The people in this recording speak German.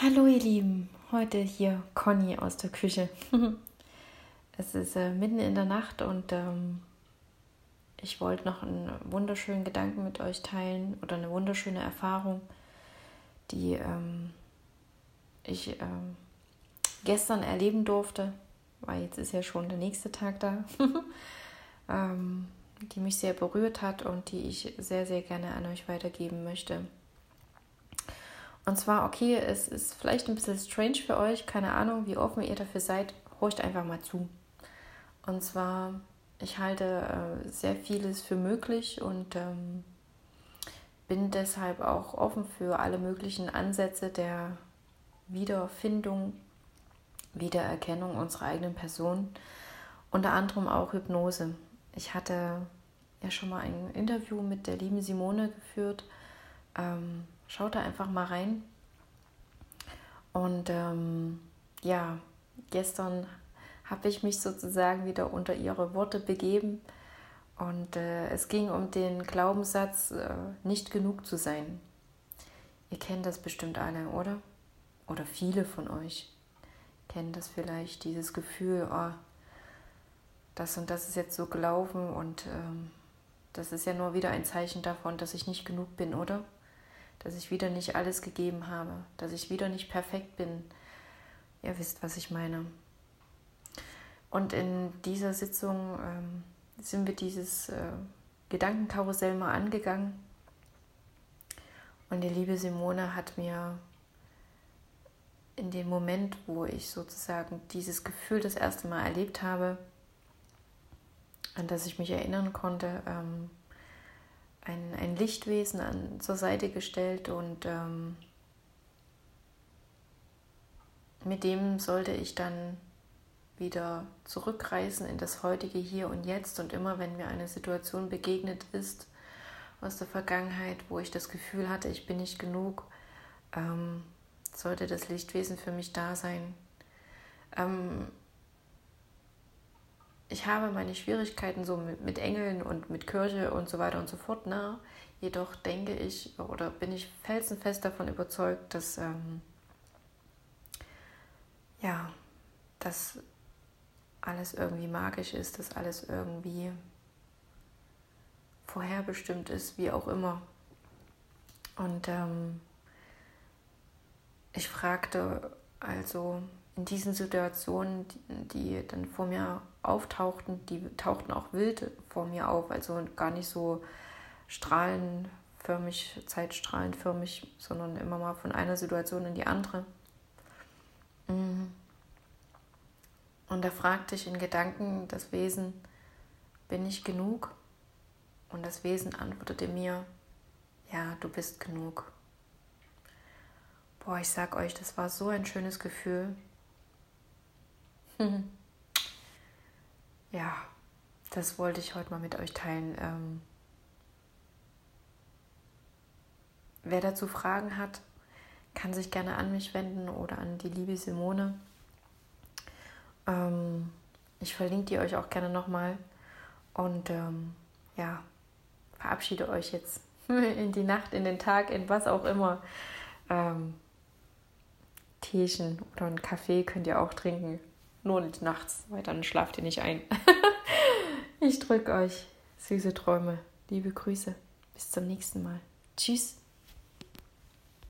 Hallo ihr Lieben, heute hier Conny aus der Küche. es ist äh, mitten in der Nacht und ähm, ich wollte noch einen wunderschönen Gedanken mit euch teilen oder eine wunderschöne Erfahrung, die ähm, ich ähm, gestern erleben durfte, weil jetzt ist ja schon der nächste Tag da, ähm, die mich sehr berührt hat und die ich sehr, sehr gerne an euch weitergeben möchte. Und zwar, okay, es ist vielleicht ein bisschen strange für euch, keine Ahnung, wie offen ihr dafür seid, horcht einfach mal zu. Und zwar, ich halte äh, sehr vieles für möglich und ähm, bin deshalb auch offen für alle möglichen Ansätze der Wiederfindung, Wiedererkennung unserer eigenen Person, unter anderem auch Hypnose. Ich hatte ja schon mal ein Interview mit der lieben Simone geführt. Ähm, Schaut da einfach mal rein. Und ähm, ja, gestern habe ich mich sozusagen wieder unter ihre Worte begeben. Und äh, es ging um den Glaubenssatz, äh, nicht genug zu sein. Ihr kennt das bestimmt alle, oder? Oder viele von euch kennen das vielleicht, dieses Gefühl, oh, das und das ist jetzt so gelaufen und ähm, das ist ja nur wieder ein Zeichen davon, dass ich nicht genug bin, oder? Dass ich wieder nicht alles gegeben habe, dass ich wieder nicht perfekt bin. Ihr wisst, was ich meine. Und in dieser Sitzung ähm, sind wir dieses äh, Gedankenkarussell mal angegangen. Und die liebe Simone hat mir in dem Moment, wo ich sozusagen dieses Gefühl das erste Mal erlebt habe, an das ich mich erinnern konnte, ähm, ein, ein Lichtwesen an, zur Seite gestellt und ähm, mit dem sollte ich dann wieder zurückreisen in das heutige Hier und Jetzt und immer wenn mir eine Situation begegnet ist aus der Vergangenheit, wo ich das Gefühl hatte, ich bin nicht genug, ähm, sollte das Lichtwesen für mich da sein. Ähm, ich habe meine Schwierigkeiten so mit, mit Engeln und mit Kirche und so weiter und so fort. Ne? Jedoch denke ich oder bin ich felsenfest davon überzeugt, dass ähm, ja, dass alles irgendwie magisch ist, dass alles irgendwie vorherbestimmt ist, wie auch immer. Und ähm, ich fragte also in diesen Situationen, die, die dann vor mir auftauchten, die tauchten auch wild vor mir auf, also gar nicht so strahlenförmig, zeitstrahlenförmig, sondern immer mal von einer Situation in die andere. Mhm. Und da fragte ich in Gedanken das Wesen, bin ich genug? Und das Wesen antwortete mir, ja, du bist genug. Boah, ich sag euch, das war so ein schönes Gefühl. Ja, das wollte ich heute mal mit euch teilen. Ähm, wer dazu Fragen hat, kann sich gerne an mich wenden oder an die liebe Simone. Ähm, ich verlinke die euch auch gerne nochmal. Und ähm, ja, verabschiede euch jetzt in die Nacht, in den Tag, in was auch immer. Ähm, Teechen oder einen Kaffee könnt ihr auch trinken. Nur nicht nachts, weil dann schlaft ihr nicht ein. ich drücke euch süße Träume. Liebe Grüße. Bis zum nächsten Mal. Tschüss.